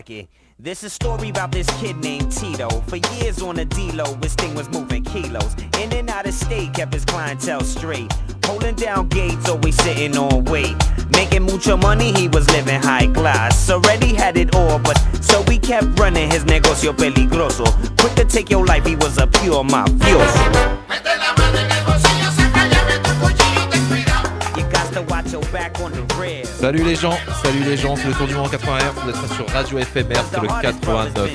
check it. This is a story about this kid named Tito. For years on the D-Lo, his thing was moving kilos. In and out of state, kept his clientele straight. Holding down gates, always sitting on weight. Making mucho money, he was living high class. Already had it all, but so we kept running his negocio peligroso. Quick to take your life, he was a pure mafioso. Salut les gens, salut les gens, c'est le tour du monde en 80 Hz, vous êtes sur Radio FMR, c'est le 89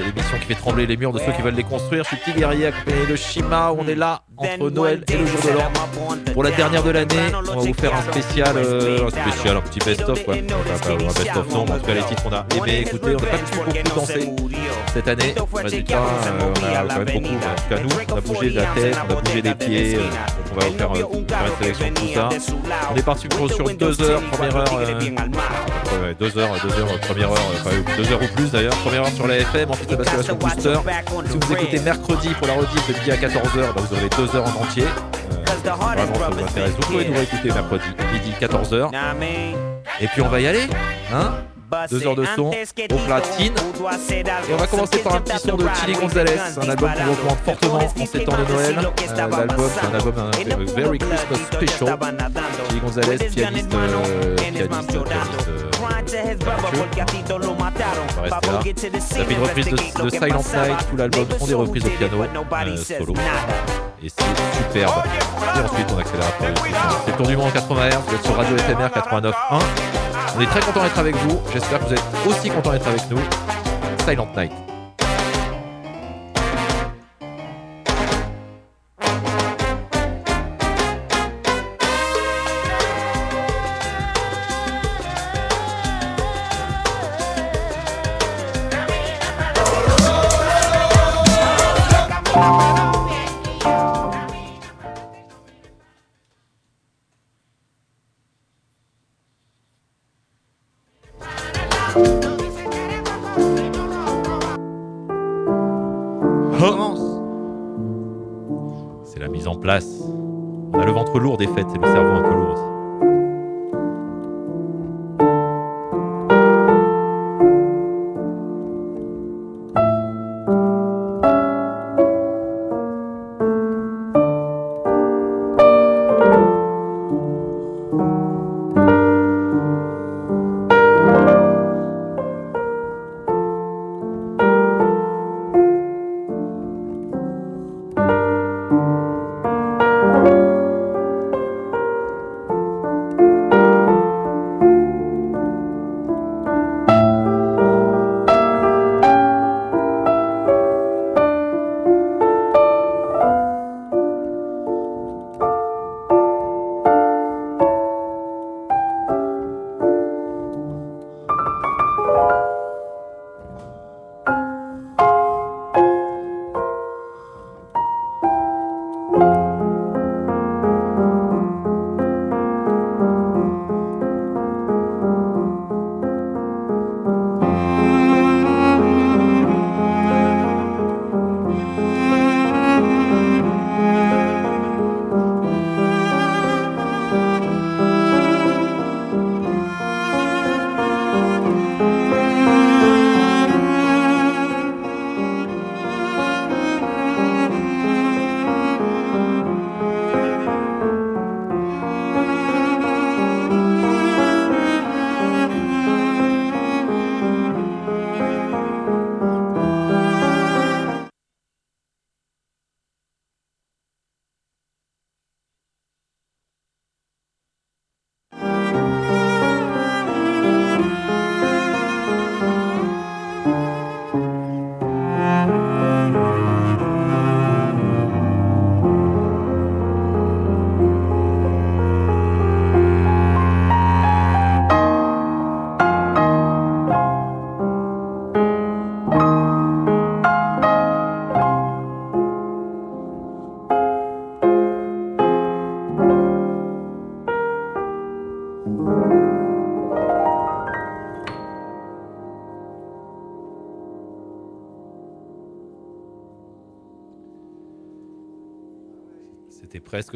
C'est l'émission qui fait trembler les murs de ceux qui veulent les construire. Je suis Petit Guerrier accompagné de Shima, on est là entre Noël et le jour de l'an. Pour la dernière de l'année, on va vous faire un spécial, euh, un spécial, un petit best-of quoi. Enfin, pas un best-of non, mais en tout cas les titres qu'on a aimé écouter, on n'a pas pu beaucoup danser cette année. Résultat, euh, on a quand même beaucoup, en tout cas nous, on a bougé de la tête, on a bougé des pieds, euh, donc on va vous faire, euh, faire une sélection de tout ça. On est parti pour, sur deux heures, première heure, ouais, deux heures, deux heures, première heure, enfin deux heures ou plus d'ailleurs, première heure sur la FM, ensuite la bascule sur Booster. Si vous écoutez mercredi pour la rediff de midi à 14h, bah, vous aurez deux heures en entier. Euh, vraiment, ça vous intéresse. Vous pouvez nous réécouter mercredi, midi 14h. Et puis on va y aller, hein deux heures de son au platine. Et on va commencer par un petit son de Chili Gonzalez, un album qu'on recommande fortement en ces temps de Noël. Euh, L'album, un album un, Very Christmas Special. Chili Gonzalez, pianiste, euh, pianiste, pianiste. Euh, on va rester là. Ça fait une reprise de, de Silent Night, tout l'album sont des reprises au piano, euh, solo. Et c'est superbe. Et ensuite on accélère C'est le tour du monde en 80 Hz, vous êtes sur Radio FMR 89.1. On est très content d'être avec vous. J'espère que vous êtes aussi content d'être avec nous. Silent Night.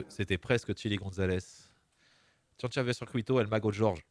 C'était presque Chili Gonzalez. Chanchave Circuito, El Mago George.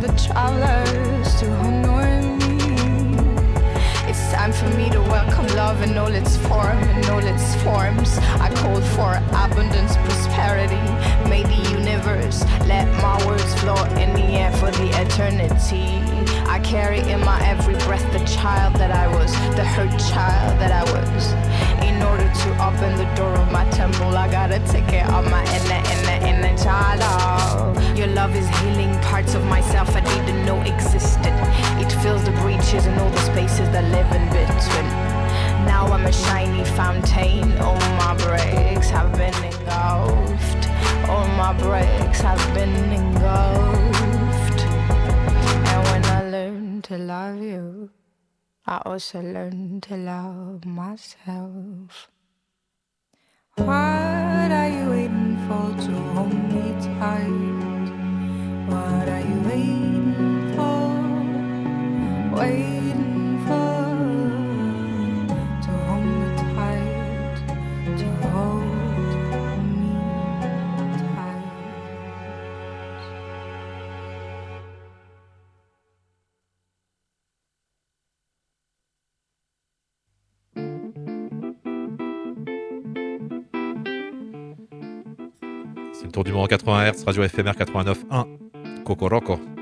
The travelers to honor me. It's time for me to welcome love in all its form, in all its forms. I call for abundance, prosperity. May the universe let my words float in the air for the eternity. I carry in my every breath the child that I was, the hurt child that I was in order to open the door of my temple. I gotta take care of my inner, inner, inner child. Oh, your love is healing parts of myself I didn't know existed. It fills the breaches and all the spaces that live in between. Now I'm a shiny fountain. All my breaks have been engulfed. All my breaks have been engulfed. And when I learn to love you. I also learned to love myself. What are you waiting for to hold me tight? What are you waiting for? Waiting for? Du monde en 80 Hz, radio FMR 89.1, Kokoroko.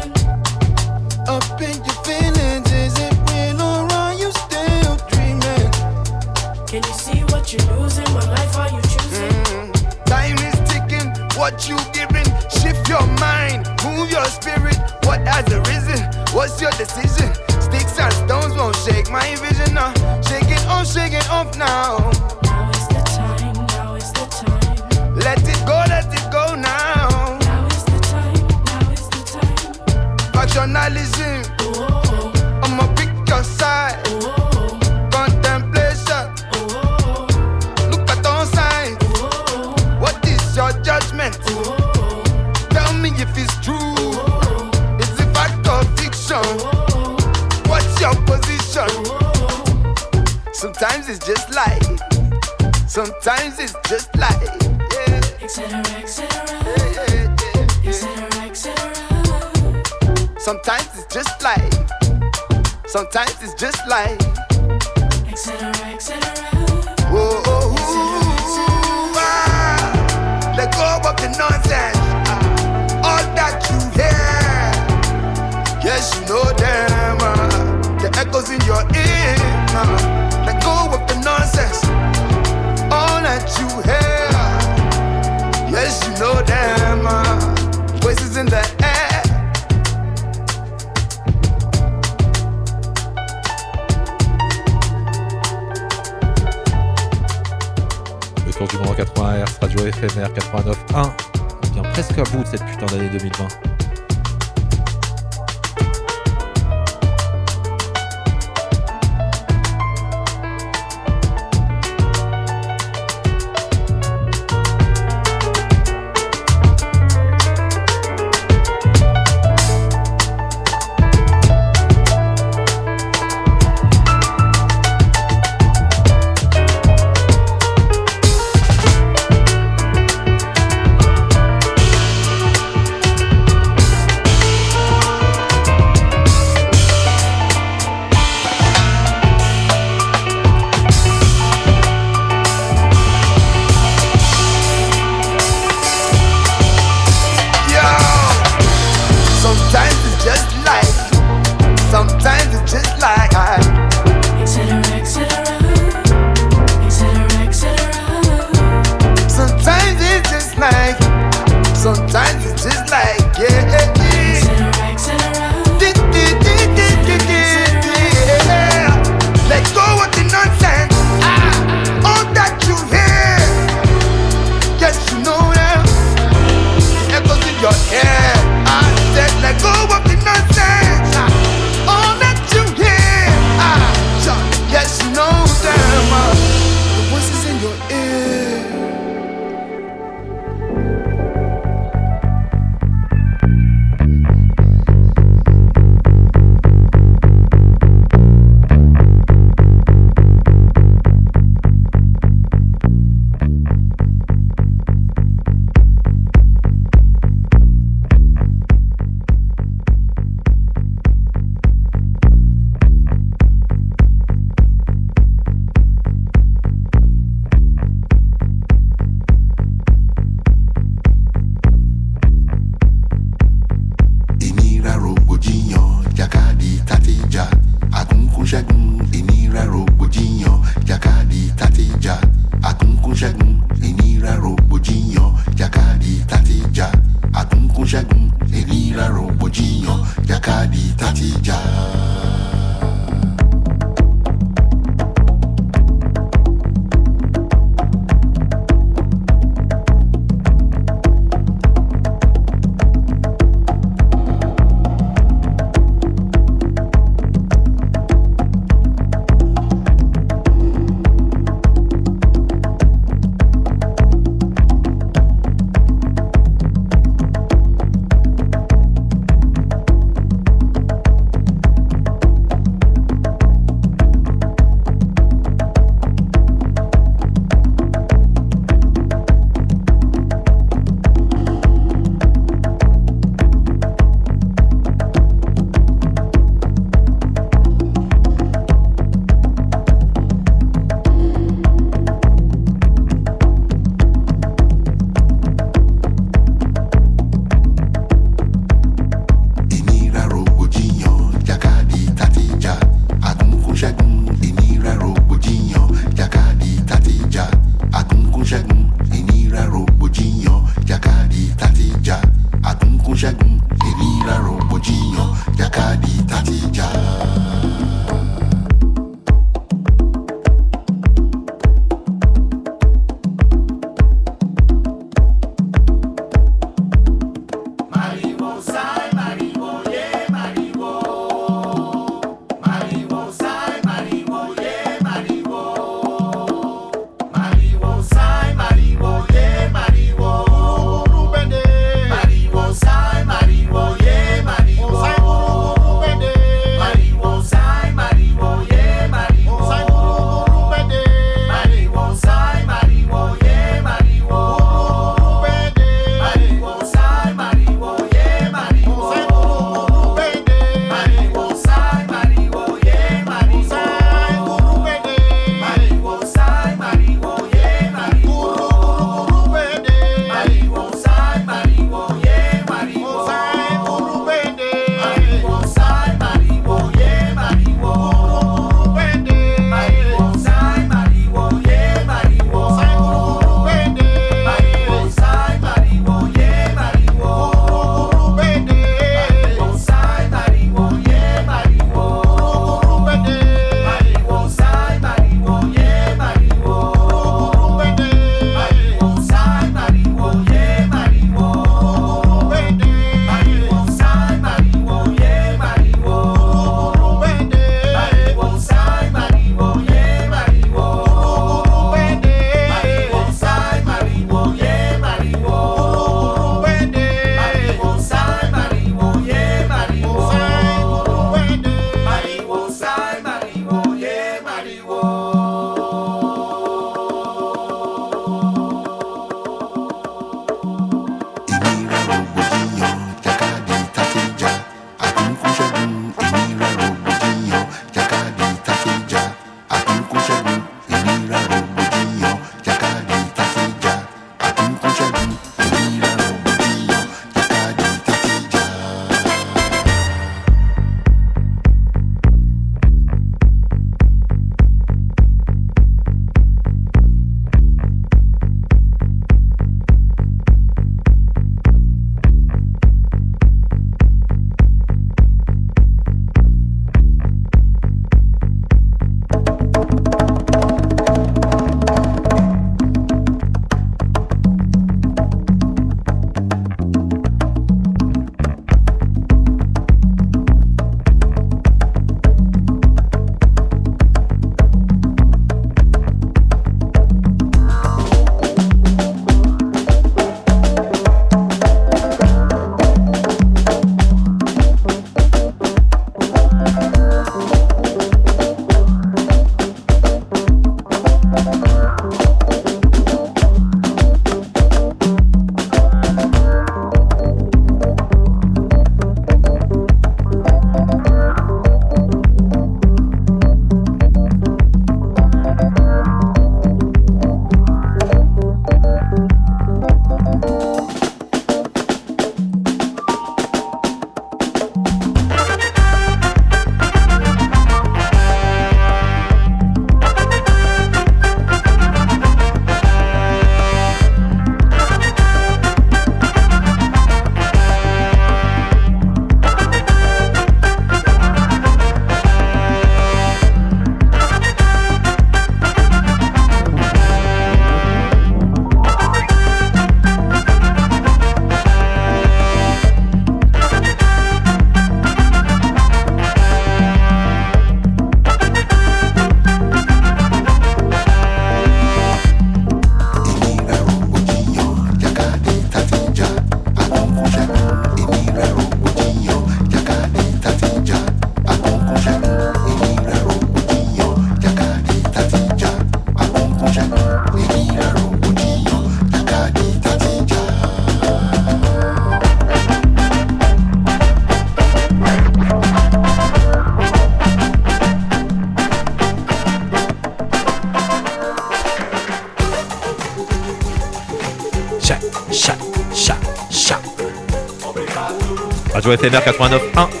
sur FMR 89.1.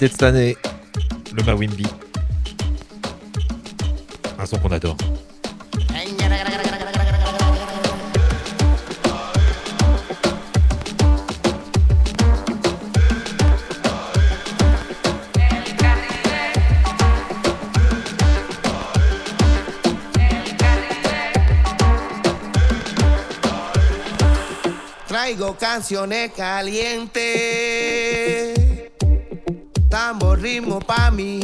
de cette année. Le Mawimbi. Un son qu'on adore. traigo canciones calientes. primo pra mim.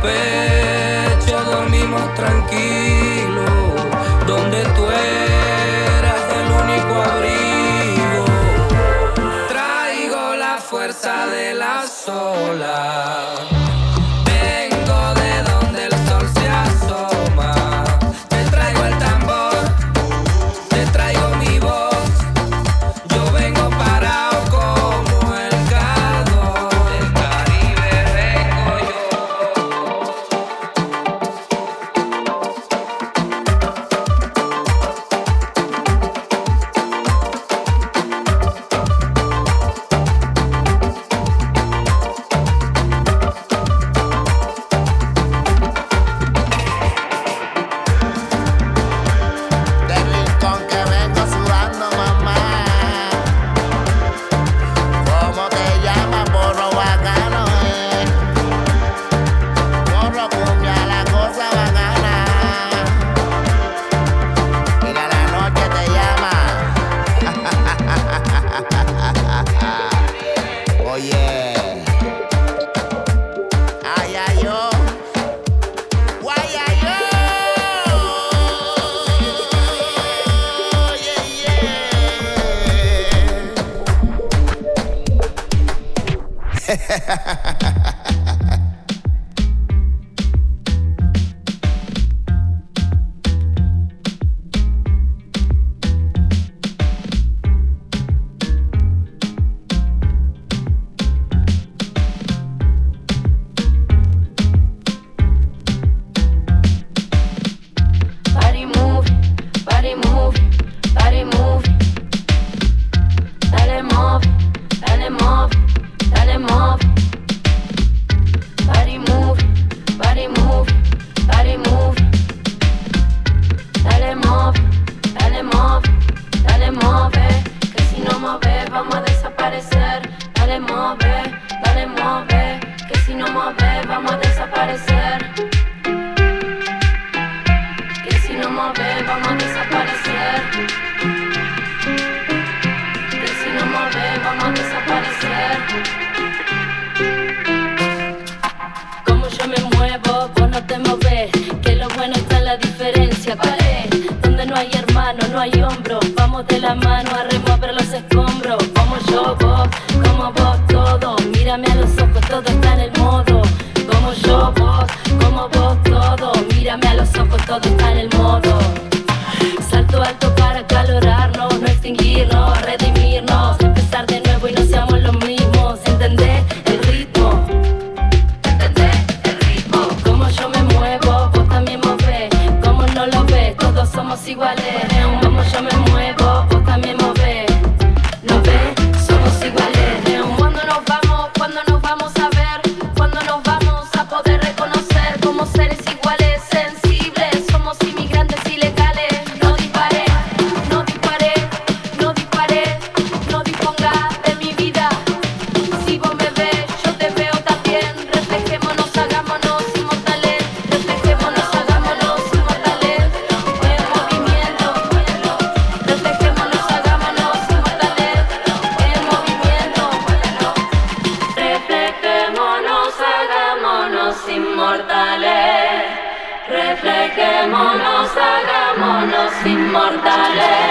papel. Inmortales.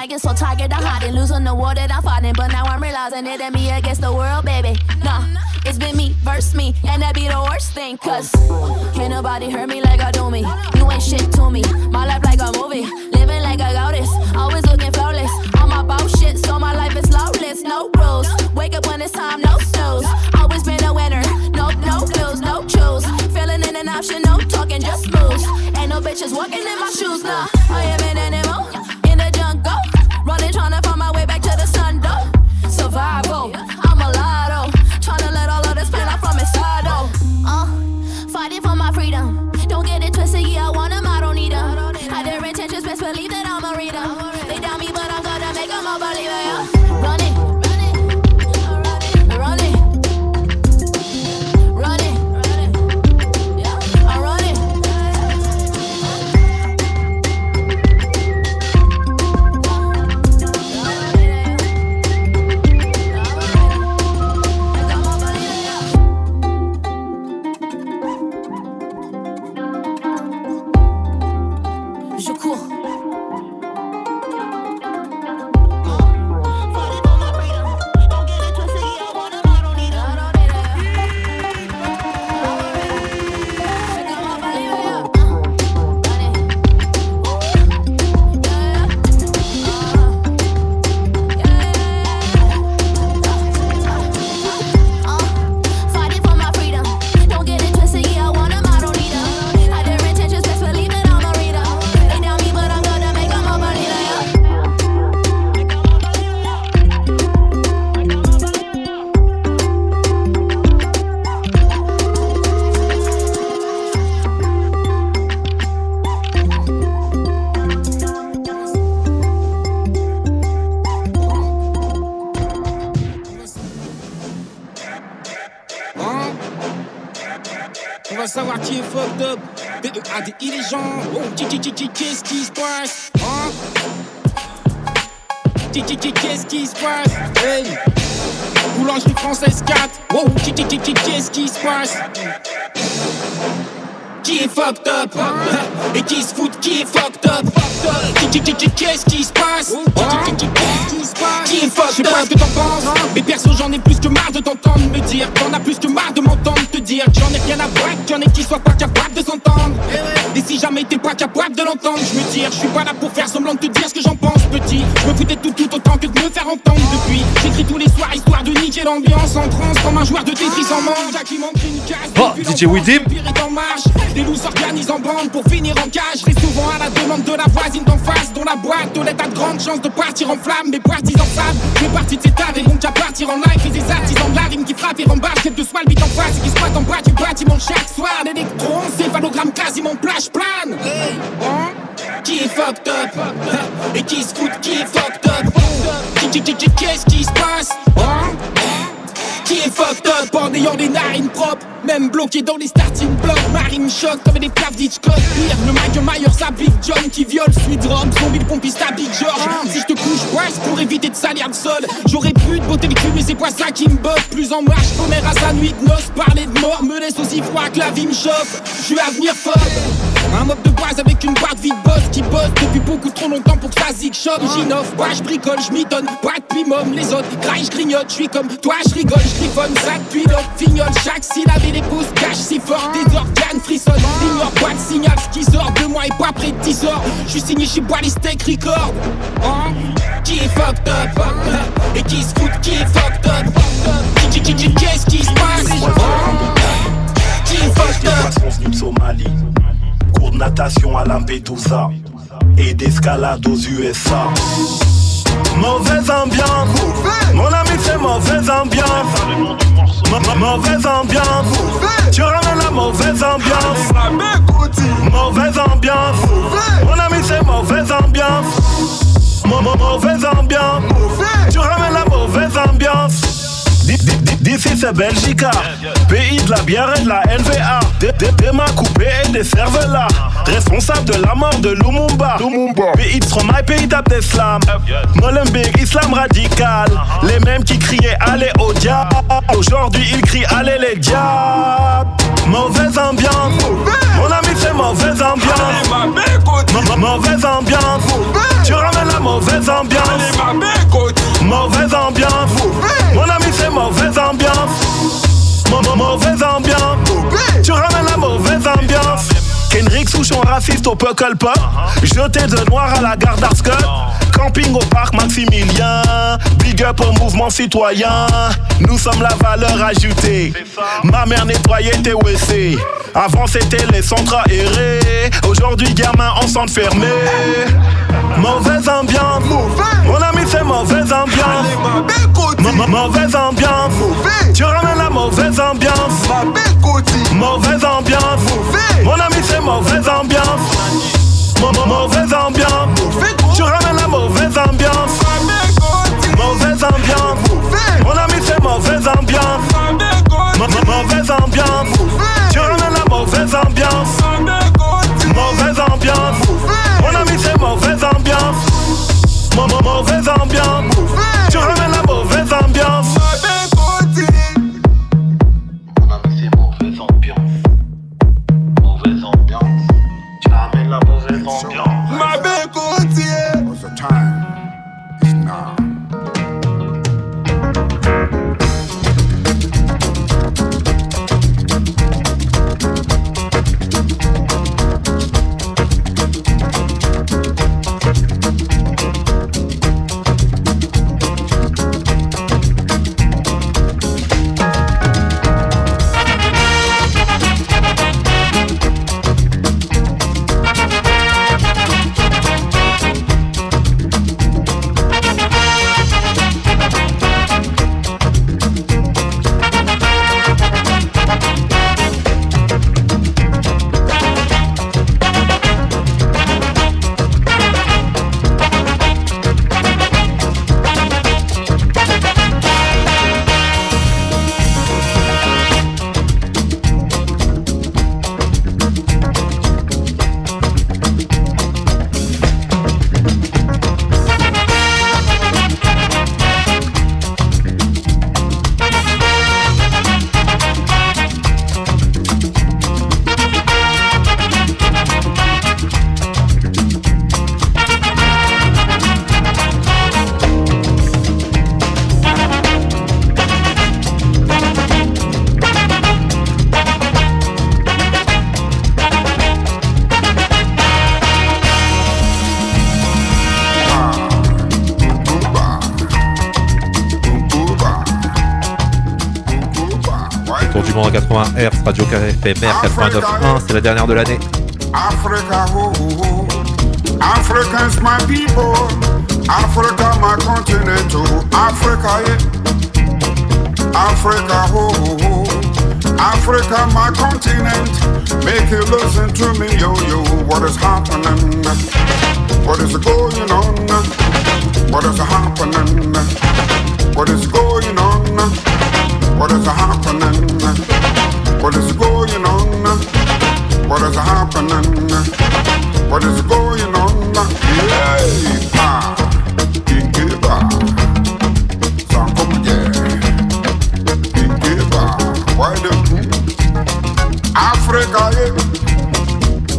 I get so tired of hiding, losing the war that I'm fighting. But now I'm realizing it ain't me against the world, baby. Nah, it's been me versus me, and that be the worst thing. Cause can't nobody hurt me like I do me. You ain't shit to me. My life like a movie, living like a goddess. Always looking flawless. On my boss shit, so my life is lawless. No rules. Wake up when it's time, no snooze. Always been a winner. No, no lose, no choose. Feeling in an option, no talking, just moves. Ain't no bitches walking in my shoes, nah. I am an animal. Running, trying to capable de l'entendre Je me tire, je suis pas là pour faire semblant de te dire ce que j'en pense petit. Je me foutais tout tout autant que de me faire entendre depuis. J'écris tous les soirs histoire de niquer l'ambiance En transe comme un joueur de Tetris en manque Oh, depuis DJ Widim. Les loups s'organisent en bande pour finir en cage. Reste souvent à la demande de la voisine d'en face Dont la boîte lettres a de grandes chances de partir en flamme. Mais partis en flamme, fais partie de cet Et donc à partir en live et des artisans de la rime qui frappent et rembâchent Quel que soit le beat en face et qui passe en bas du bâtiment chaque soir. L'électron, céphalogramme quasiment plage plane. Hein? Qui est fucked up? Et qui se fout qui est fucked up? Qu'est-ce qui se passe? Hein? Qui est fucked up en ayant des narines propres? Même bloqué dans les starting blocks. Marine choc comme des plaves d'Hitchcock Pire, le Michael Myers à Big John Qui viole, sweet drop, zombie le pompiste à Big George. Si je te couche, c'est pour éviter de salir le sol. J'aurais pu te botter le cul mais c'est pas ça qui me botte? Plus en marche, commère à sa nuit de noces. Parler de mort me laisse aussi froid que la vie me chauffe. Je suis à venir fort un mob de base avec une barre de vie de boss qui bosse. Depuis beaucoup trop longtemps pour que ça zig chope. J'innove pas, je bricole, je m'étonne pas môme. Les autres ils graillent, je grignote, je suis comme toi, je rigole, je griffonne, ça depuis l'autre fignole. Chaque syllabe et les pouces cache si fort, des organes frissonnent. Ignore pas de signal, ce qui sort de moi est pas près de 10 heures. Je suis signé chez Ballistic Record. Hein? Qui est fucked up Et qui se fout, qui est fucked up? Qui, qui, qui, qui, qu'est-ce qui se passe? Hein Qui est fucked up? Somalie. Cours de natation à Lampedusa. Et d'escalade aux USA. Mauvaise ambiance. Mon ami, c'est mauvaise ambiance. Ma- ma- Mauvaise ambiance. Tu ramènes la mauvaise ambiance. Mauvaise ambiance. Mon ami, c'est mauvaise ambiance. Ma- ma- Mauvaise ambiance. Tu ramènes la mauvaise ambiance. D- D'ici c'est Belgica, pays de la bière et de la NVA. Des, coupées et des cervelas. Responsable de la mort de Lumumba. Pays de Stromae, pays d'Abdeslam. Molenbeek, islam radical. Les mêmes qui criaient allez au diable. Aujourd'hui ils crient allez les diables. Mauvaise ambiance. Mon ami c'est mauvaise ambiance. Ma- ma- Mauvaise ambiance. Tu ramènes la mauvaise ambiance. Mauvaise ambiance. Mauvaise ambiance. Mau- Mauvaise ambiance. Tu ramènes la mauvaise ambiance. Kendrick Souchon raciste au Puckle Pop. Jeté de noir à la gare d'Arscott. Camping au parc Maximilien. Big up au mouvement citoyen. Nous sommes la valeur ajoutée. Ma mère nettoyait tes WC. Avant c'était les centres aérés. Aujourd'hui, gamin en centre fermé. Mauvaise ambiance. Mon ami, c'est mauvaise ambiance. Ma- ma- Mauvaise ambiance. Tu ramènes la mauvaise ambiance. Mauvaise ambiance. Mon ami, c'est mauvaise ambiance. Ma- ma- Mauvaise ambiance. Mauvaise ambiance. La mauvaise ambiance. Hz, Radio FMR 89.1, c'est la dernière de l'année. Africa, oh, oh, oh. My people. Africa, my continent. Africa, yeah. Africa, oh, oh. Africa, my continent. Make you listen to me, yo, yo. What is happening? What is going on? What is happening? What is going on? What is happening? What is going on? What is happening? What is going on? Yeah, ah, Kingiba, Sankomuye, Kingiba, why the Africa, yeah.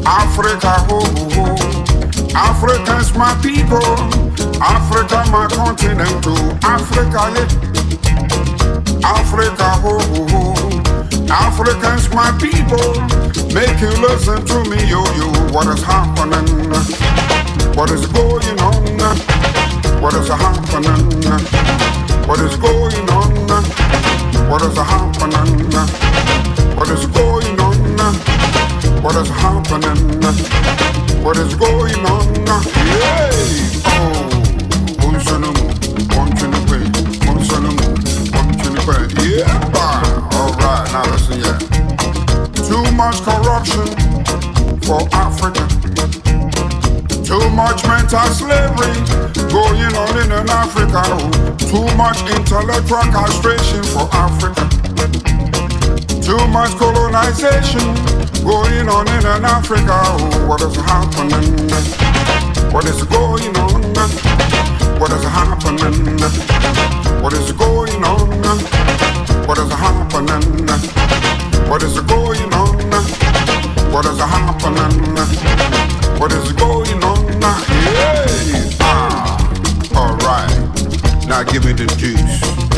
Africa, oh, oh, oh. Africans, my people. Africa, my continent, oh. Africa, yeah. Africa, oh, oh. Africans, my people, make you listen to me, yo, yo. What is happening? What is going on? What is happening? What is going on? What is happening? What is going on? What is happening? What is going on? Yeah. Oh, Yeah. All right, now listen, yeah. Too much corruption for Africa. Too much mental slavery going on in Africa. Too much intellectual castration for Africa. Too much colonization going on in Africa. What is happening? What is going on? What is happening? What is What is going on? What is happening? What is going on? Hey! Ah, alright. Now give me the juice.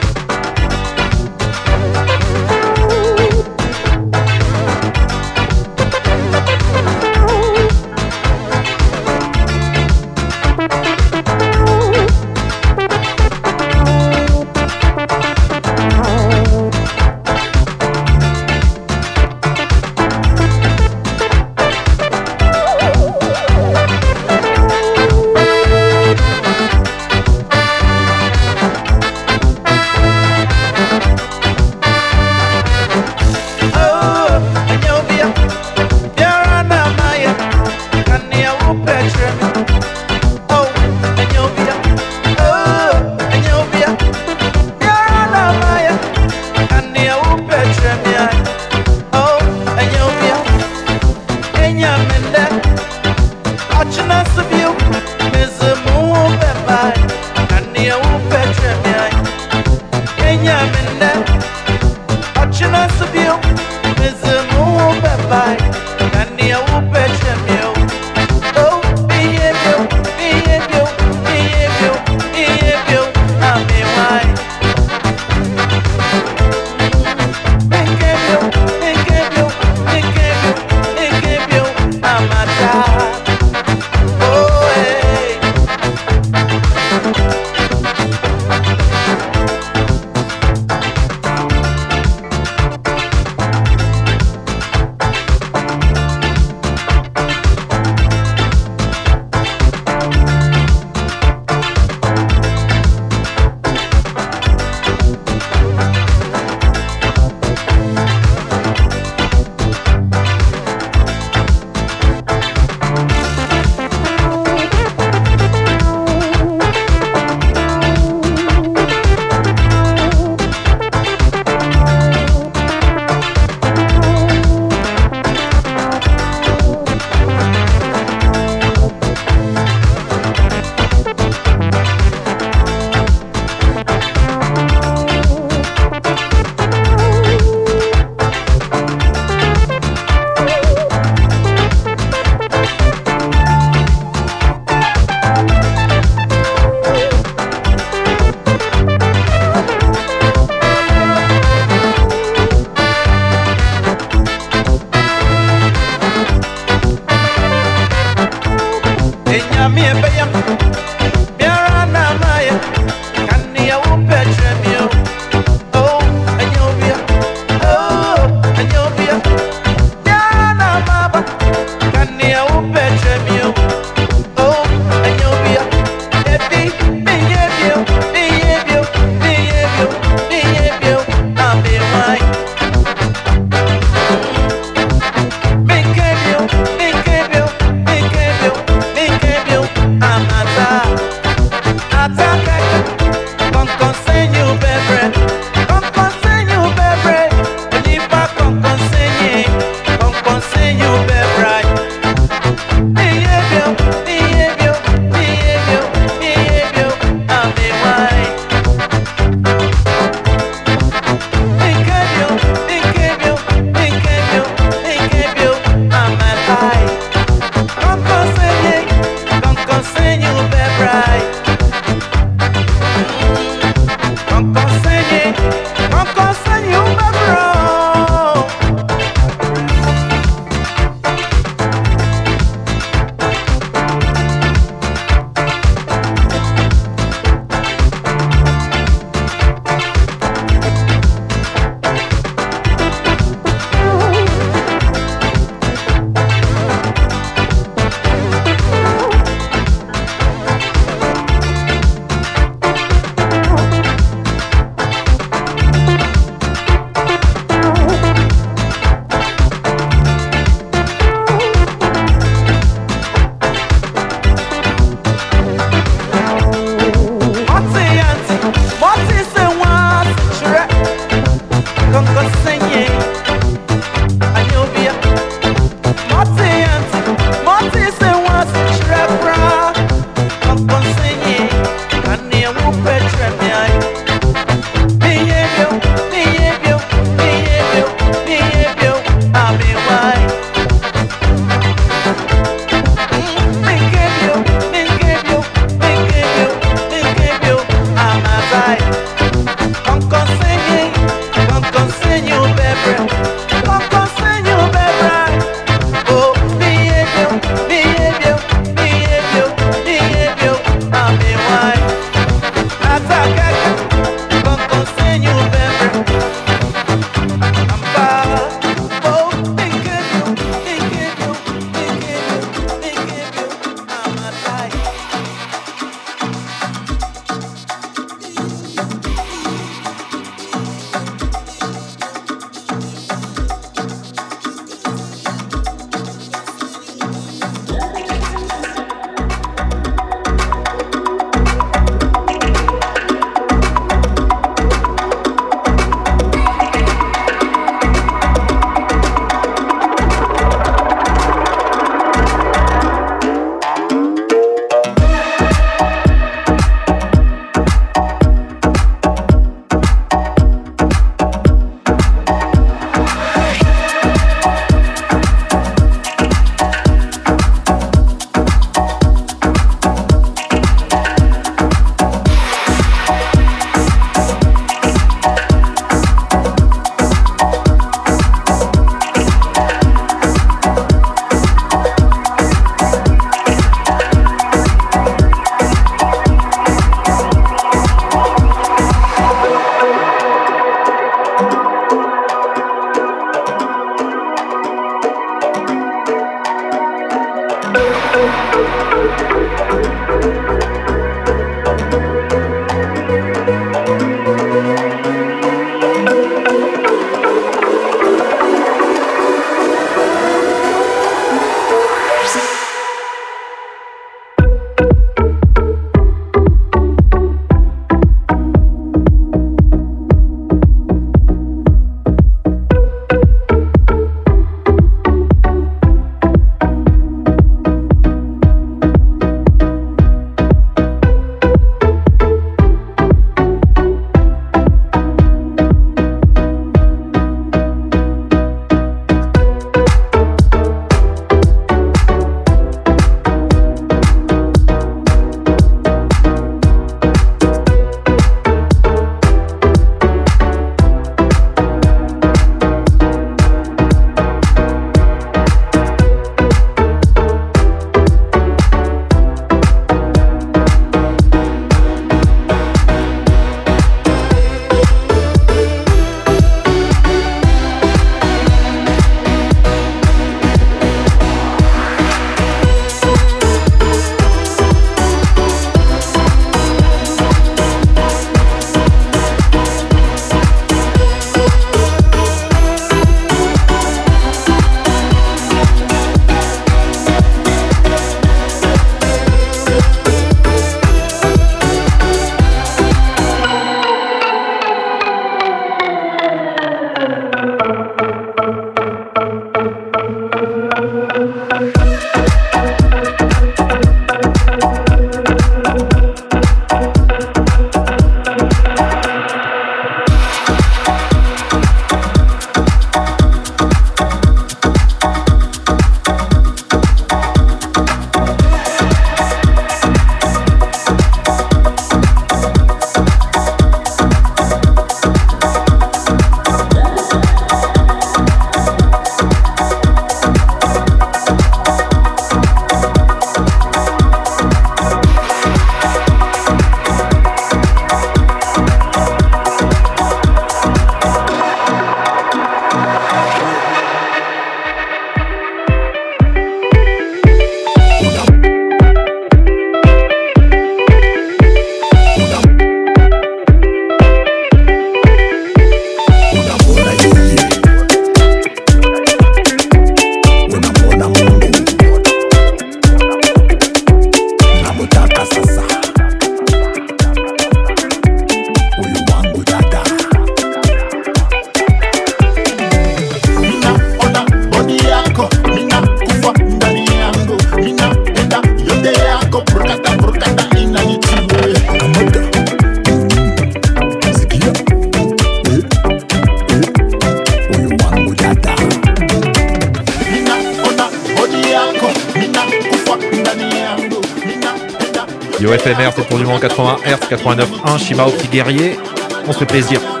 Guerrier. On se fait plaisir.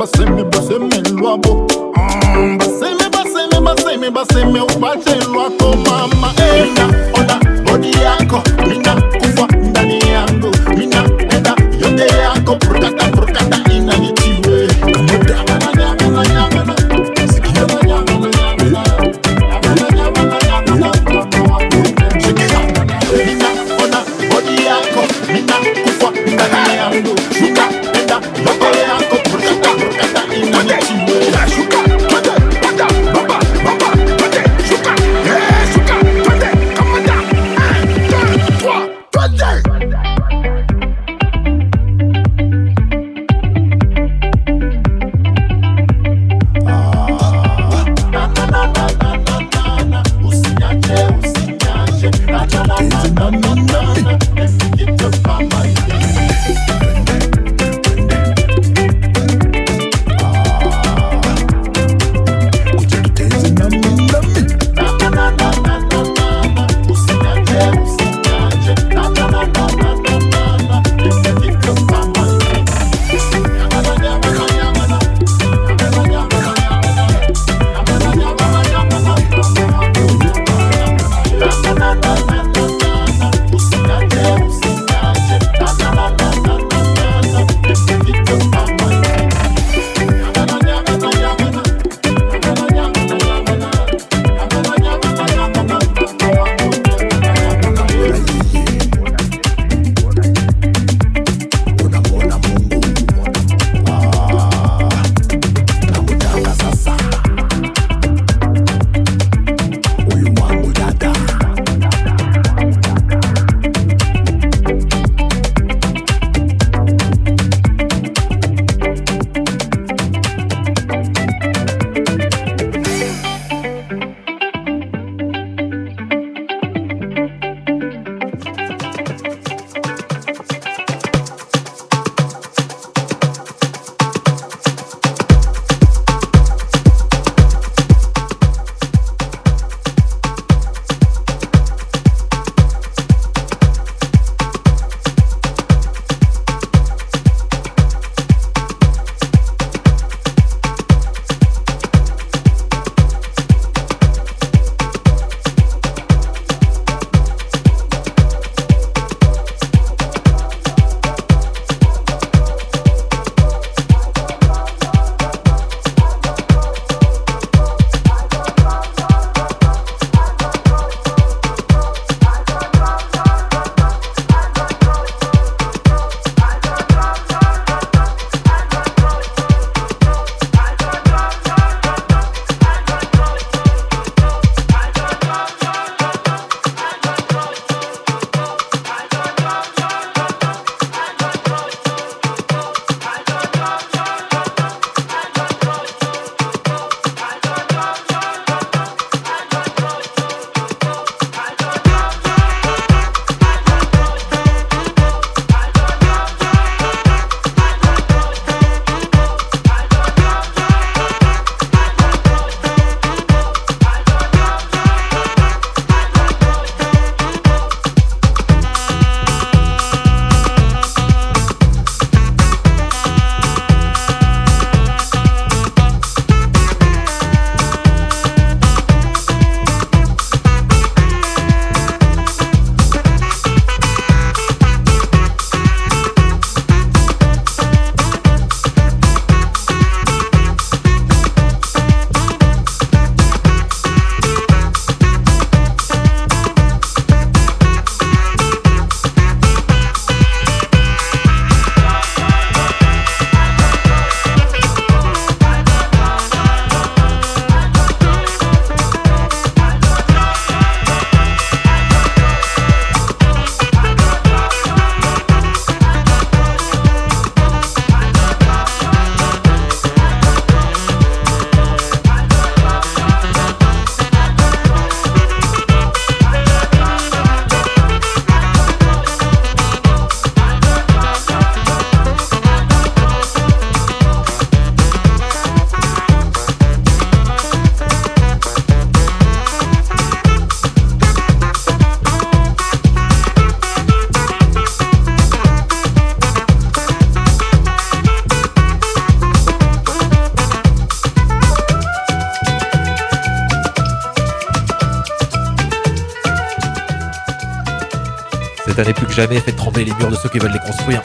basın jamais fait trembler les murs de ceux qui veulent les construire.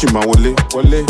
Ṣì máa wọlé. Ṣàkírà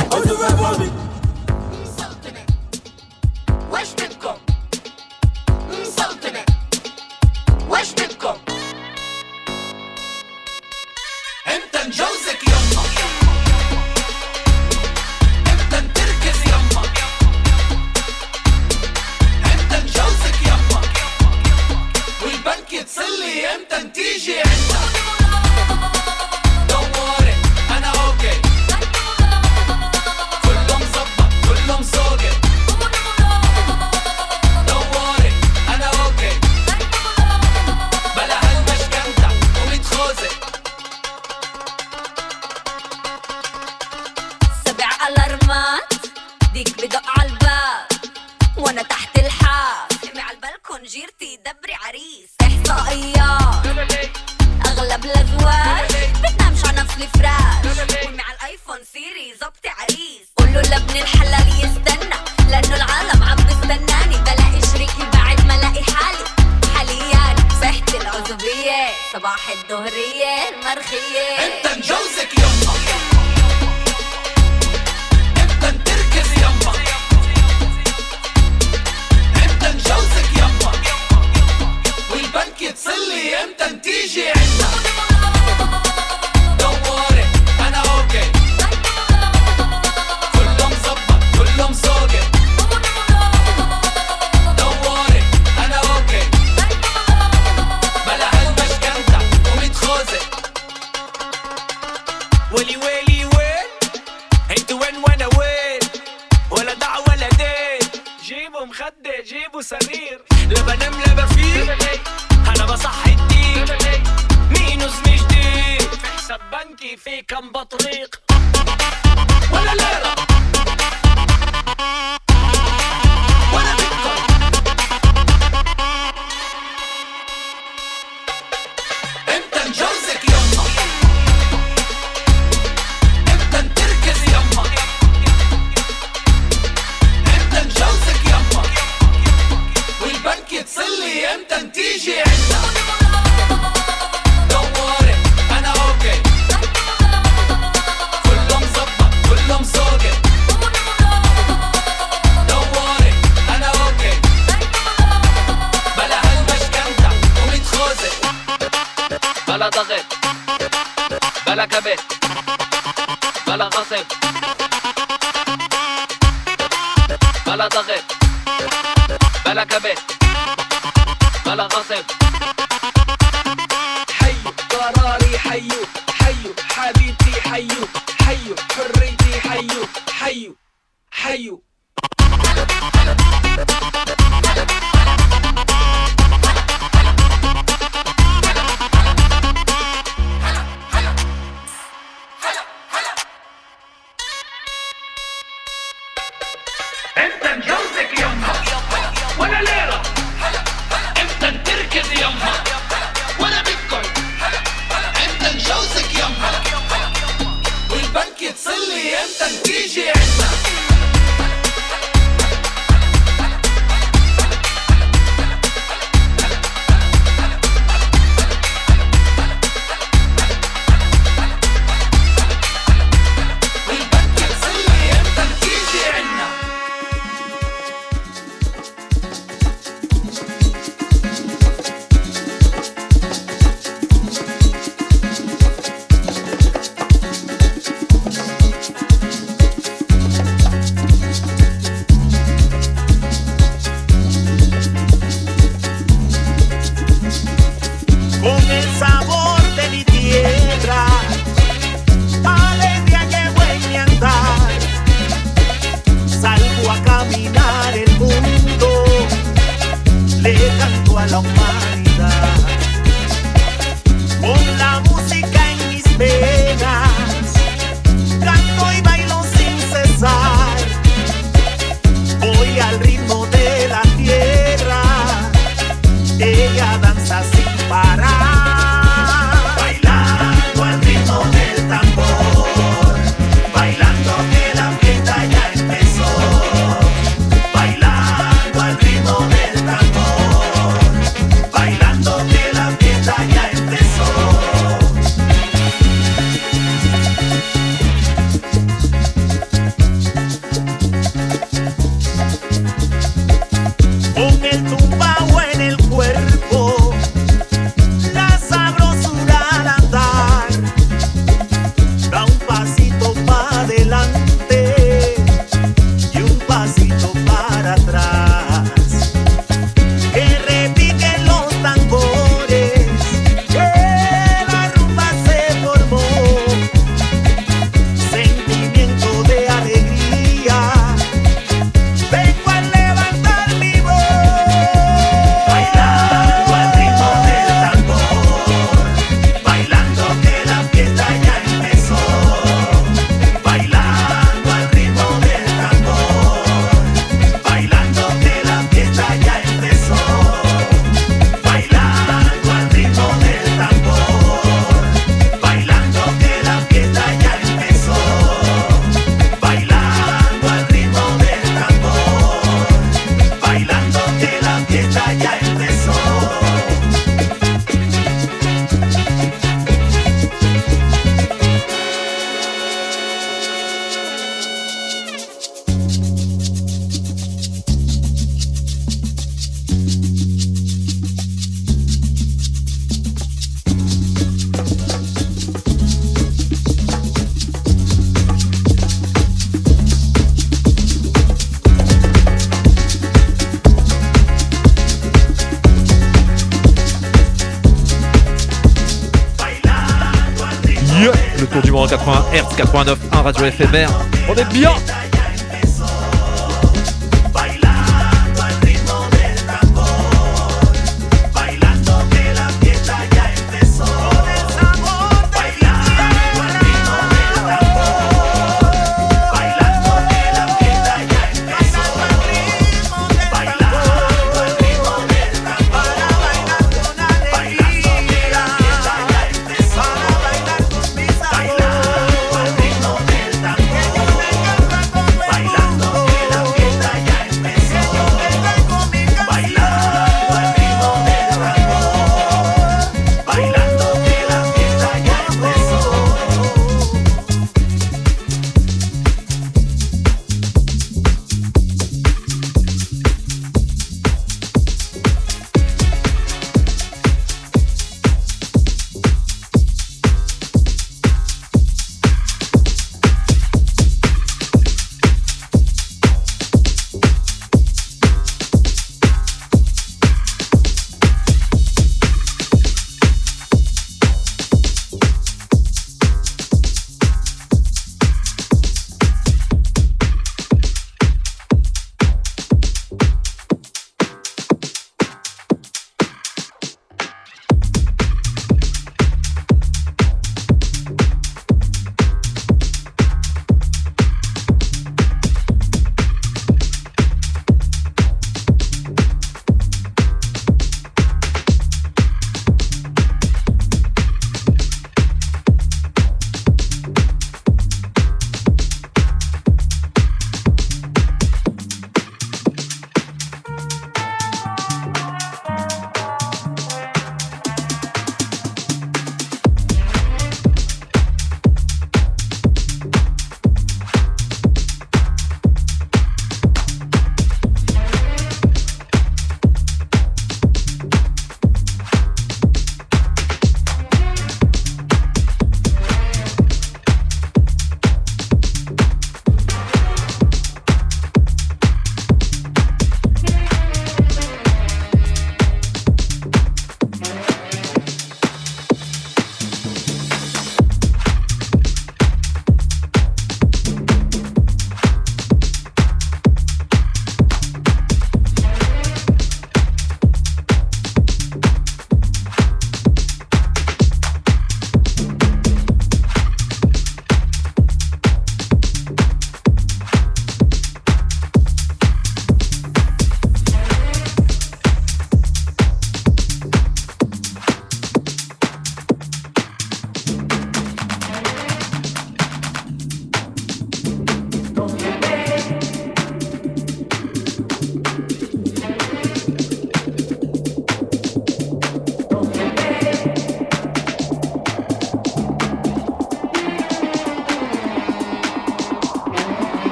éphémère.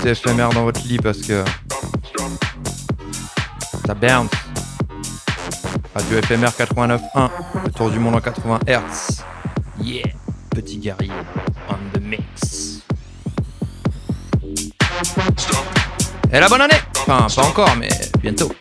D'écouter éphémère dans votre lit parce que ça bounce. Radio éphémère 89.1, le tour du monde en 80 Hz. Yeah, petit guerrier on the mix. Et la bonne année Enfin, pas encore, mais bientôt.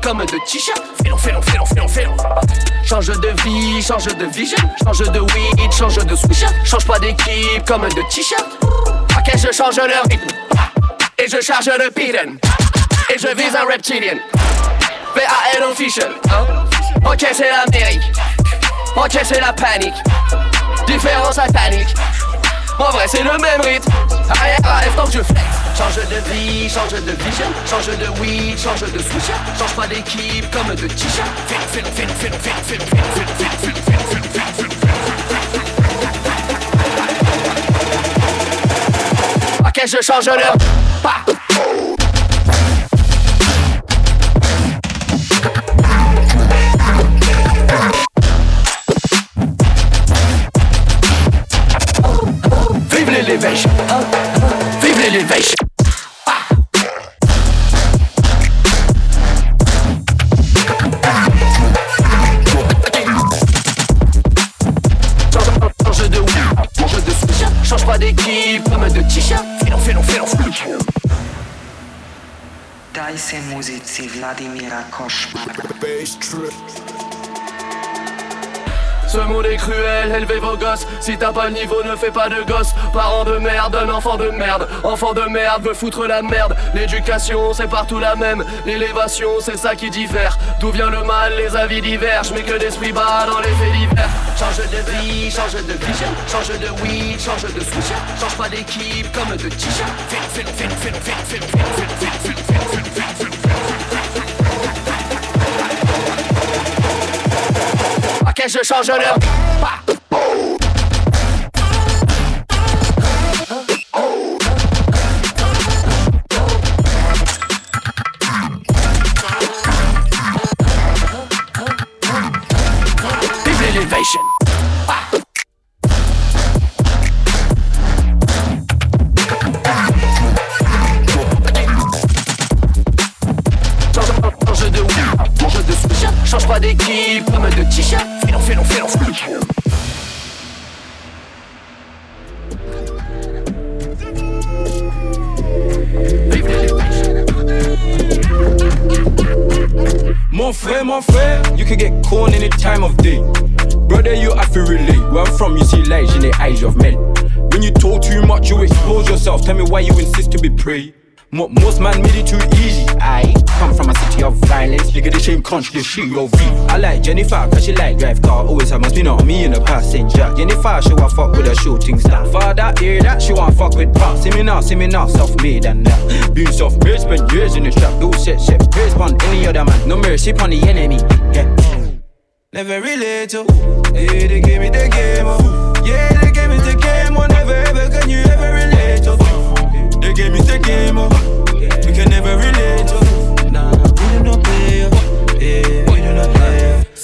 Comme de t-shirt. Change de vie, change de vision, change de weed, change de sweatshirt, change pas d'équipe comme de t-shirt. Ok, je change le rythme et je charge le beaten et je vise un reptilien. VAN official. Ok, c'est l'Amérique. Ok, c'est la panique. Différence satanique. En vrai, c'est le même rythme. Arrière, tant que je flex. Change de vie, change de vision, change de weed, change de switch, change pas d'équipe comme de t-shirt. Ok, je change l'heure. Bah. Vive l'élévation, vive l'élévation. Muzici Vladimira Košmara. Ce monde est cruel, élevez vos gosses. Si t'as pas le niveau, ne fais pas de gosse. Parents de merde, un enfant de merde. Enfant de merde veut foutre la merde. L'éducation, c'est partout la même. L'élévation, c'est ça qui diffère. D'où vient le mal, les avis divergent. Mais que d'esprit bas dans les faits divers. Change de vie, change de vision, change de weed, change de sweatshirt. Change pas d'équipe comme de t-shirt. Ok, je change le pas. Can get corn any time of day. Brother, you have to relate. Where I'm from, you see light in the eyes of men. When you talk too much, you expose yourself. Tell me why you insist to be prey. Most man made it too easy. I come from a city of violence. Nigga, the shame country, you shoot your V. I like Jennifer, cause she like drive car. Always have my spin on me in the passenger. Jennifer, she want fuck with a shooting star. Father, hear that? She want fuck with pop. See me now, see me now, self made and now. Being self made, spent years in the trap. Do shit, shit, praise on any other man. No mercy on the enemy. Yeah. Never relate to. Yeah, they gave me the game. Oh. Yeah, they gave me the game. Oh, never ever can you ever relate to. They gave me the game. Oh. We can never relate to.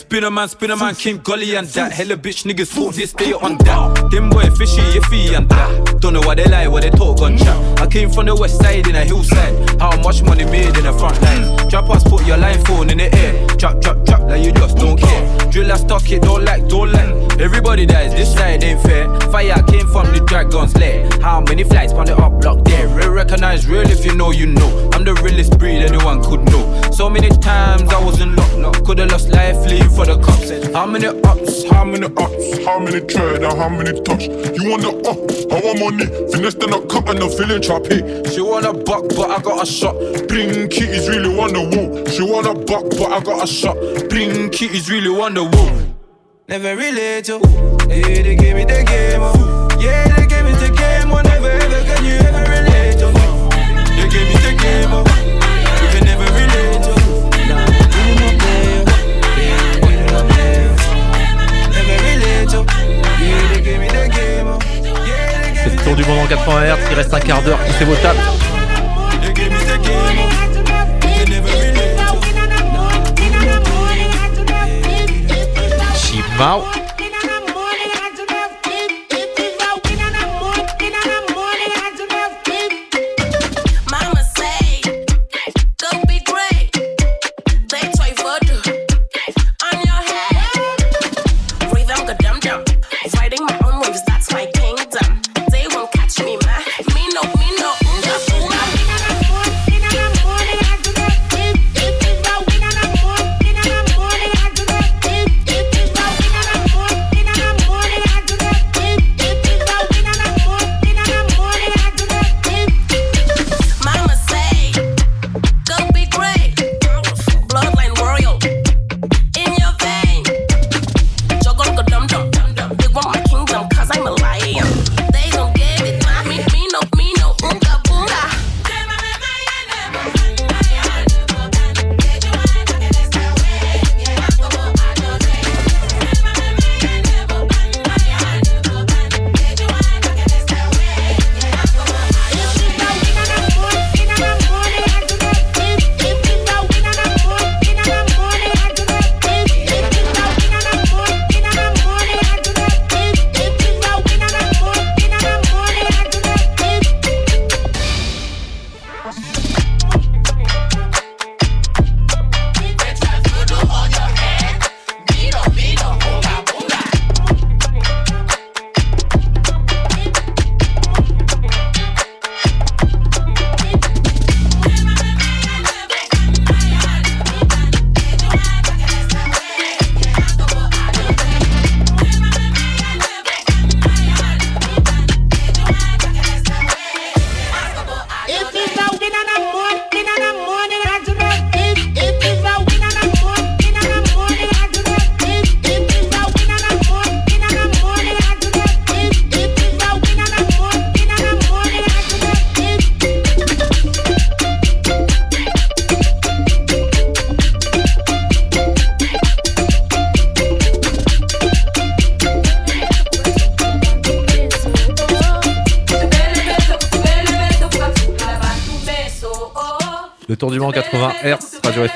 Spinner man, spinner man, King Gully and that. Hella bitch niggas thought this day on that. Them boy fishy, iffy and that. Don't know what they lie, what they talk on chat. I came from the west side in a hillside. How much money made in the front line? Trap us, put your line phone in the air. Trap, trap, trap, like you just don't care. Drill a stock it, don't like, don't like. Everybody dies, this side ain't fair. Fire came from the dragon's lair. How many flights on the up block there? Real recognize real if you know, you know. I'm the realest breed anyone could know. So many times I was in luck. Could've lost life, leave for the cops. How many ups? How many ups? How many tread and how many touch? You want the up? I want money. Finesse then I cut and the feeling trappy. She want a buck, but I got a shot. Bling kitties really want the woo. She want a buck, but I got a shot. Bling kitties really want the woo. Never relate to. Yeah, they gave me the game. Oh. Yeah, they gave me the game. Oh, never ever can you ever tour du monde en 80 Hz. Il reste un quart d'heure. Poussez vos tables.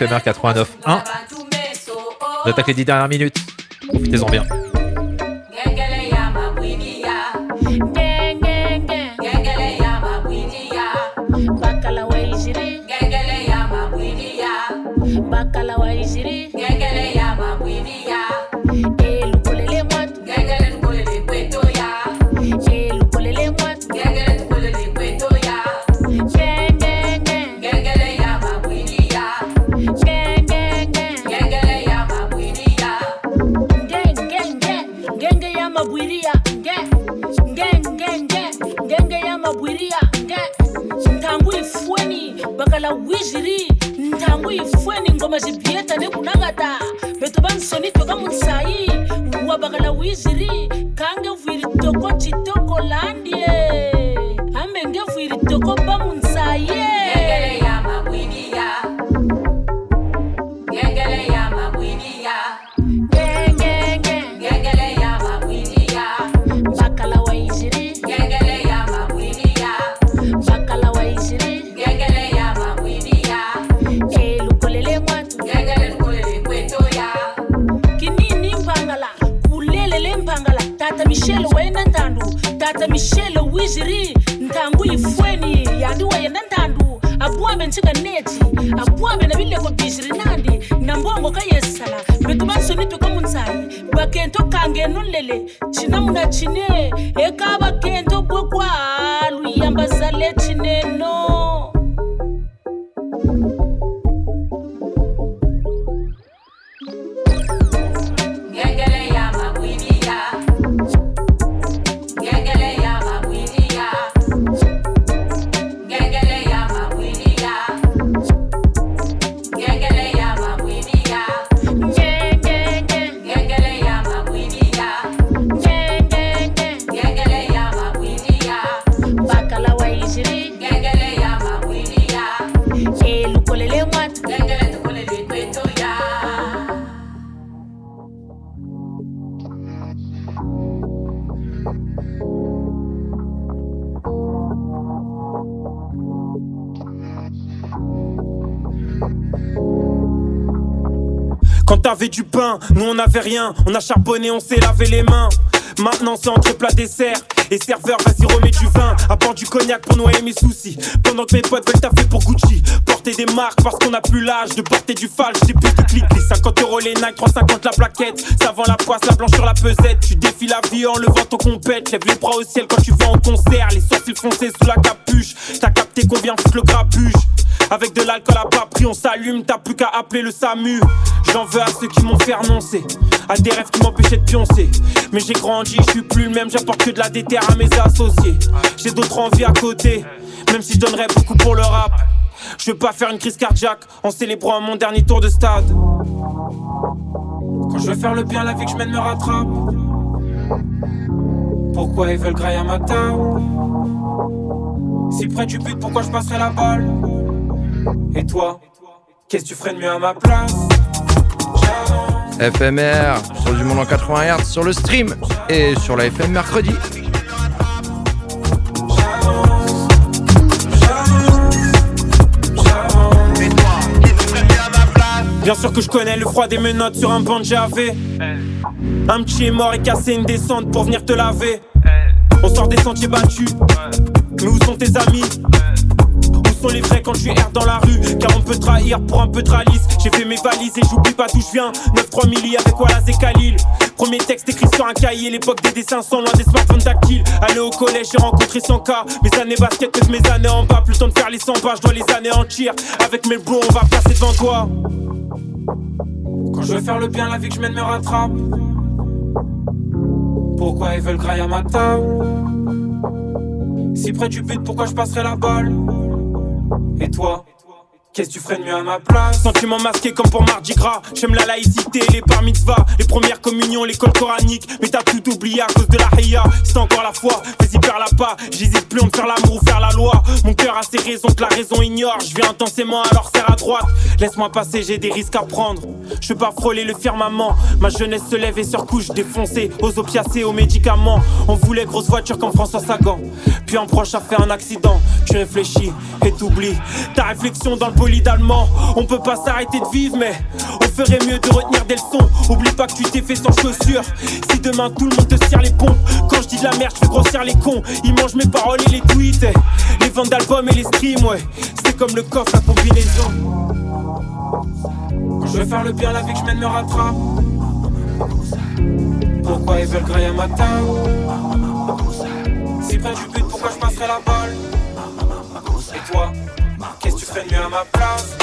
FMR 89.1. On attaque les 10 dernières minutes. Profitez-en bien. tata michele wiziri ntangu ifweni yandiwa yenda ntandu. Abuame ntsika neti abuame na bileko bijiri nandi. Na mbongo ka yesala mitubasoni tuka munsayi bakento kange nulele cina muna chine eka bakento bokwa luyamba zale chine no. Nous on avait rien. On a charbonné, on s'est lavé les mains. Maintenant c'est entre plat dessert. Et serveur, vas-y remets du vin. Apporte du cognac pour noyer mes soucis. Pendant que mes potes veulent taffer pour Gucci. Porter des marques parce qu'on a plus l'âge de porter du falche. J'ai plus de clics. Les 50 euros les Nike, 350 la plaquette. Ça vend la poisse, la blanche sur la pesette. Tu défies la vie en levant ton compète. Lève les bras au ciel quand tu vas en concert. Les sourcils foncés sous la capuche. T'as capté qu'on vient foutre le grabuge. Avec de l'alcool à bas prix, on s'allume, t'as plus qu'à appeler le SAMU. J'en veux à ceux qui m'ont fait renoncer, à des rêves qui m'empêchaient de pioncer. Mais j'ai grandi, je suis plus le même, j'apporte que de la déterre à mes associés. J'ai d'autres envies à côté, même si je donnerais beaucoup pour le rap. Je veux pas faire une crise cardiaque en célébrant mon dernier tour de stade. Quand je veux faire le bien, la vie que je mène me rattrape. Pourquoi ils veulent grailler à ma table Si près du but, pourquoi je passerai la balle? Et toi, qu'est-ce que tu ferais de mieux à ma place? FMR sur du monde en 80 Hz sur le stream et sur la FM mercredi. Bien sûr que je connais le froid des menottes sur un banc de JAV. Un petit est mort et cassé une descente pour venir te laver. On sort des sentiers battus. Mais où sont tes amis sont les vrais quand je suis R dans la rue Car on peut trahir pour un peu de ralice. J'ai fait mes valises et j'oublie pas d'où je viens. 9-3 milli avec Wallace et Khalil. Premier texte écrit sur un cahier, l'époque des dessins sont loin des smartphones tactiles. Aller au collège, j'ai rencontré 100 cas. Mes années basket, peut mes années en bas. Plus le temps de faire les 100 pas, je dois les anéantir. Avec mes bros, on va passer devant toi. Quand je veux faire le bien, la vie que je mène me rattrape. Pourquoi ils veulent grailler à ma table? Si près du but, pourquoi je passerai la balle? Et toi Qu'est-ce que tu ferais de mieux à ma place Sentiment masqué comme pour Mardi Gras. J'aime la laïcité, les bar mitzvahs Les premières communions, l'école coranique. Mais t'as tout oublié à cause de la haïa C'est encore la foi, vas-y la pas. J'hésite plus entre faire l'amour ou faire la loi. Mon cœur a ses raisons que la raison ignore. Je viens intensément alors serre à droite. Laisse-moi passer, j'ai des risques à prendre. Je veux pas frôler le firmament. Ma jeunesse se lève et se recouche défoncée. Aux opiacés, aux médicaments. On voulait grosse voiture comme François Sagan. Puis un proche a fait un accident. Tu réfléchis et t'oublies. Ta réflexion dans le On peut pas s'arrêter de vivre mais On ferait mieux de retenir des leçons. Oublie pas que tu t'es fait sans chaussures. Si demain tout le monde te serre les pompes Quand je dis de la merde je fais grossir les cons. Ils mangent mes paroles et les tweets. Les ventes d'albums et les streams ouais. C'est comme le coffre la combinaison. Quand je veux faire le bien la vie que je mène me rattrape. Pourquoi ils veulent grailler à ma table Si près du but pourquoi je passerai la balle? Et toi? Qu'est-ce que tu fais de mieux à ma place?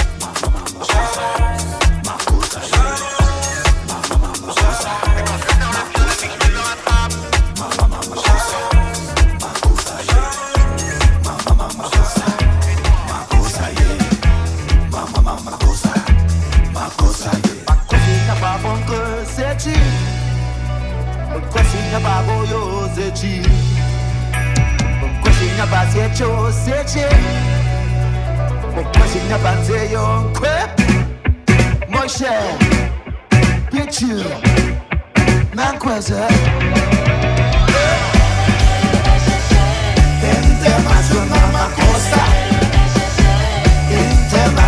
Mkwesinya babo yo zechi Mkwesinya basiecho seche mashenya panze yonkwe moshe pichu nankweza Internacional makosa Internacional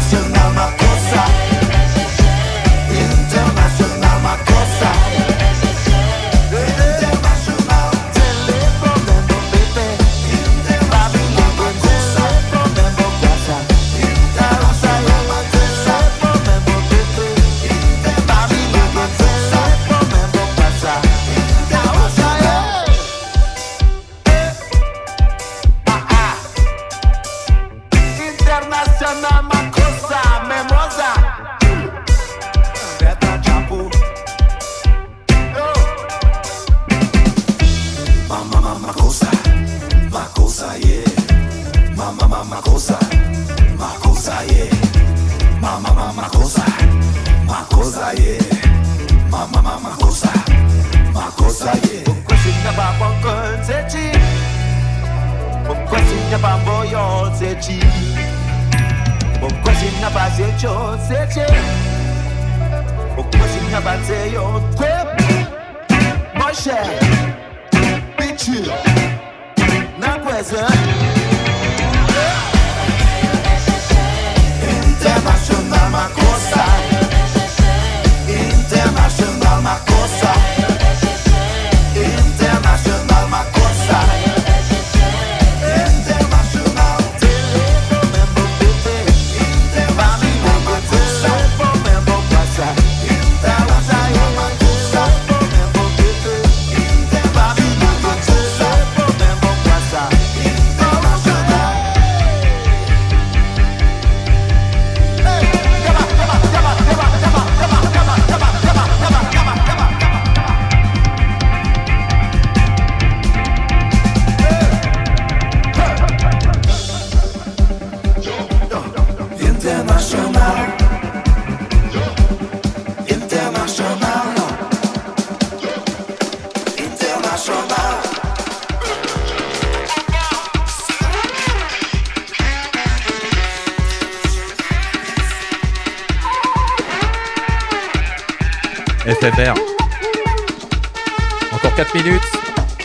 Encore 4 minutes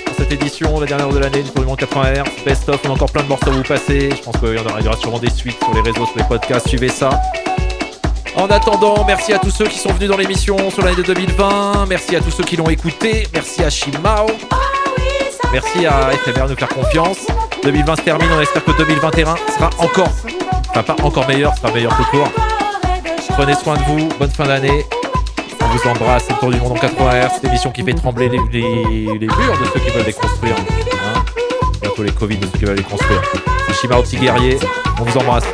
pour cette édition, la dernière de l'année du Tour du Monde 80 Hz. Best of, on a encore plein de morceaux à vous passer. Je pense qu'il y, en aura sûrement des suites sur les réseaux, sur les podcasts. Suivez ça. En attendant, merci à tous ceux qui sont venus dans l'émission sur l'année de 2020. Merci à tous ceux qui l'ont écouté. Merci à Shimao. Merci à FMR de nous faire confiance. 2020 se termine, on espère que 2021 sera encore, enfin pas encore meilleur, sera meilleur tout court. Prenez soin de vous, bonne fin d'année. On vous embrasse, c'est le tour du monde en 80 Hz, cette émission qui fait trembler les, les- murs de ceux qui veulent les construire. Hein Bientôt les Covid de ceux qui veulent les construire. C'est Shimao Petit Guerrier, on vous embrasse.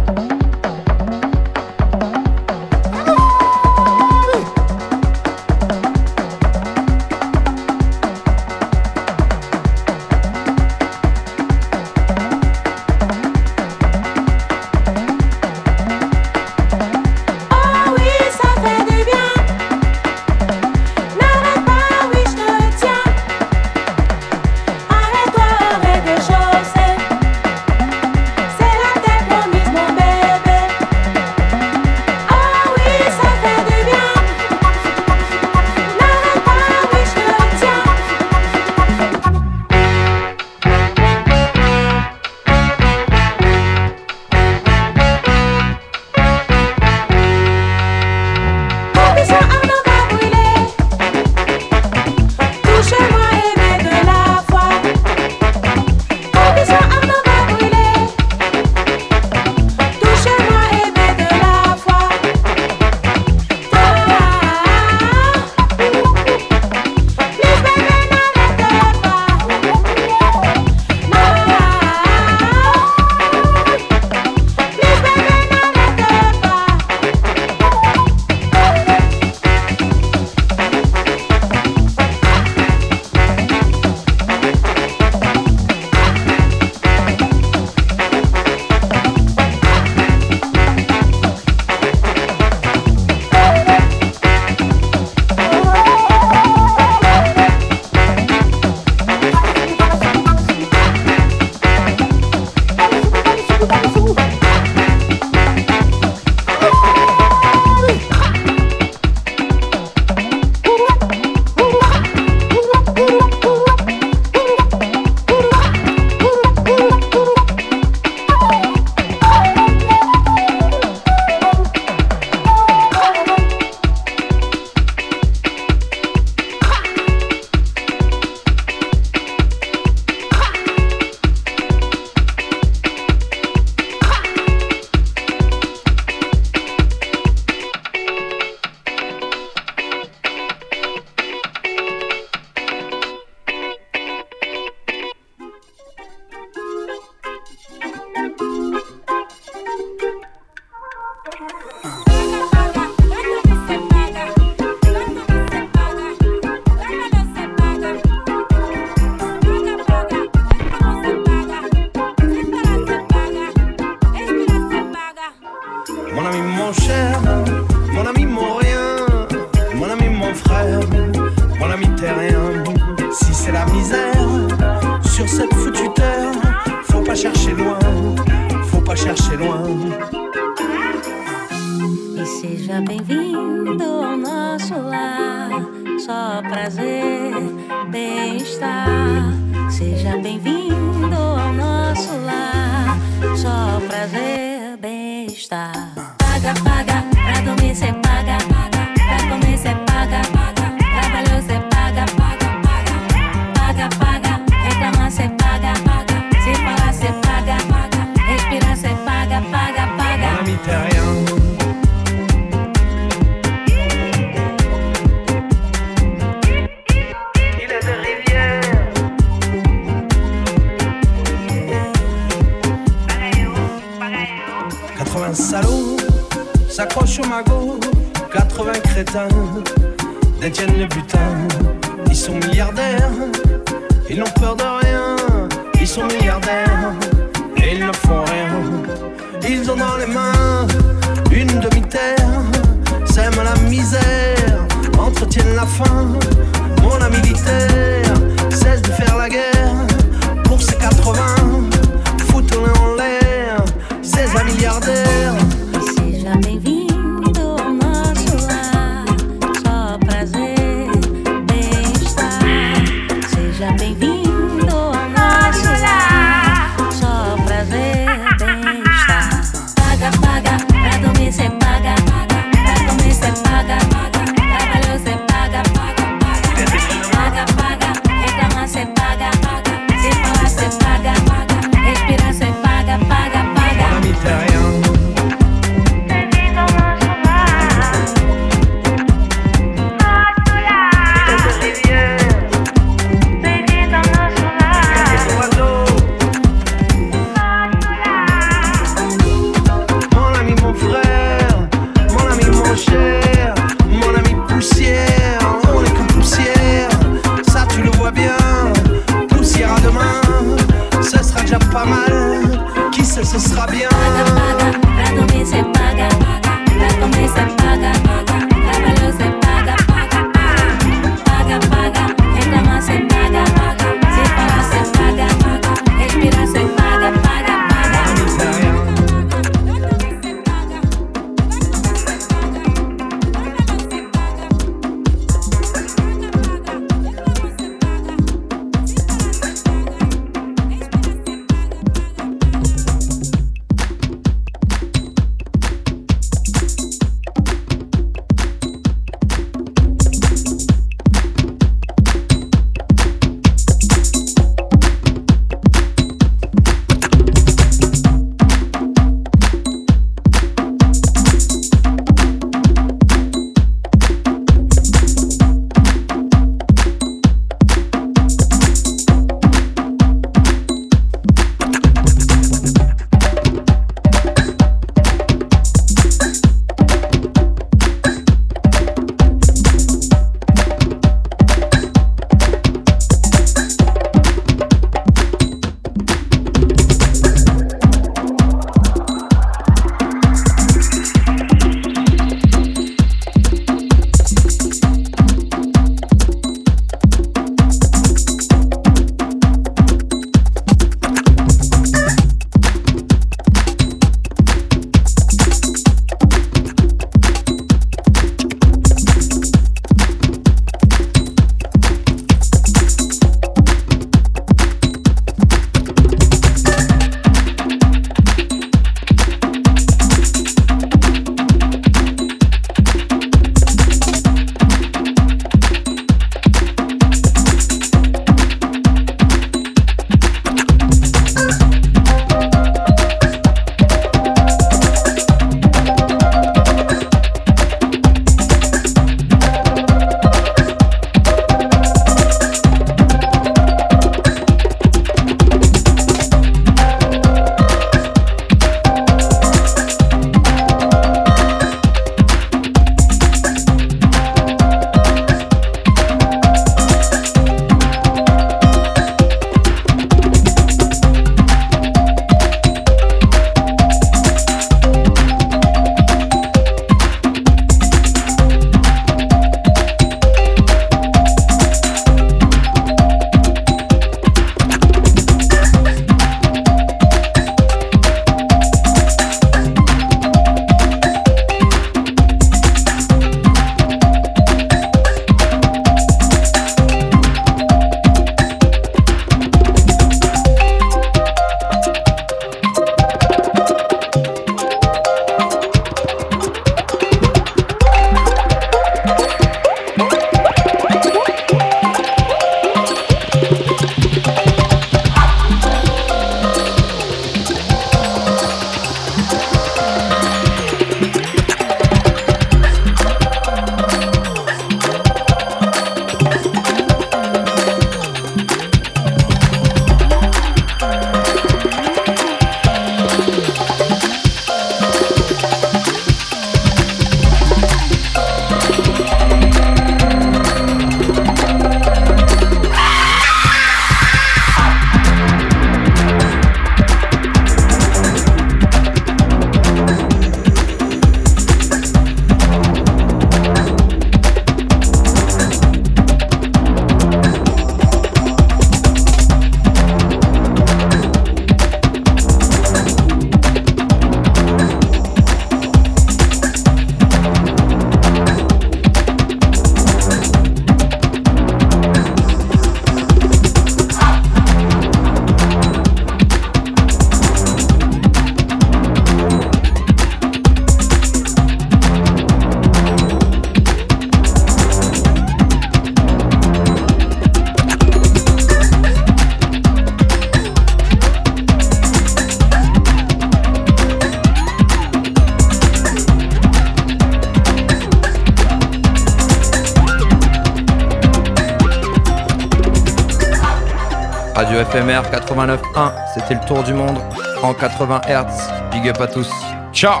Tour du monde en 80 Hz. Big up à tous. Ciao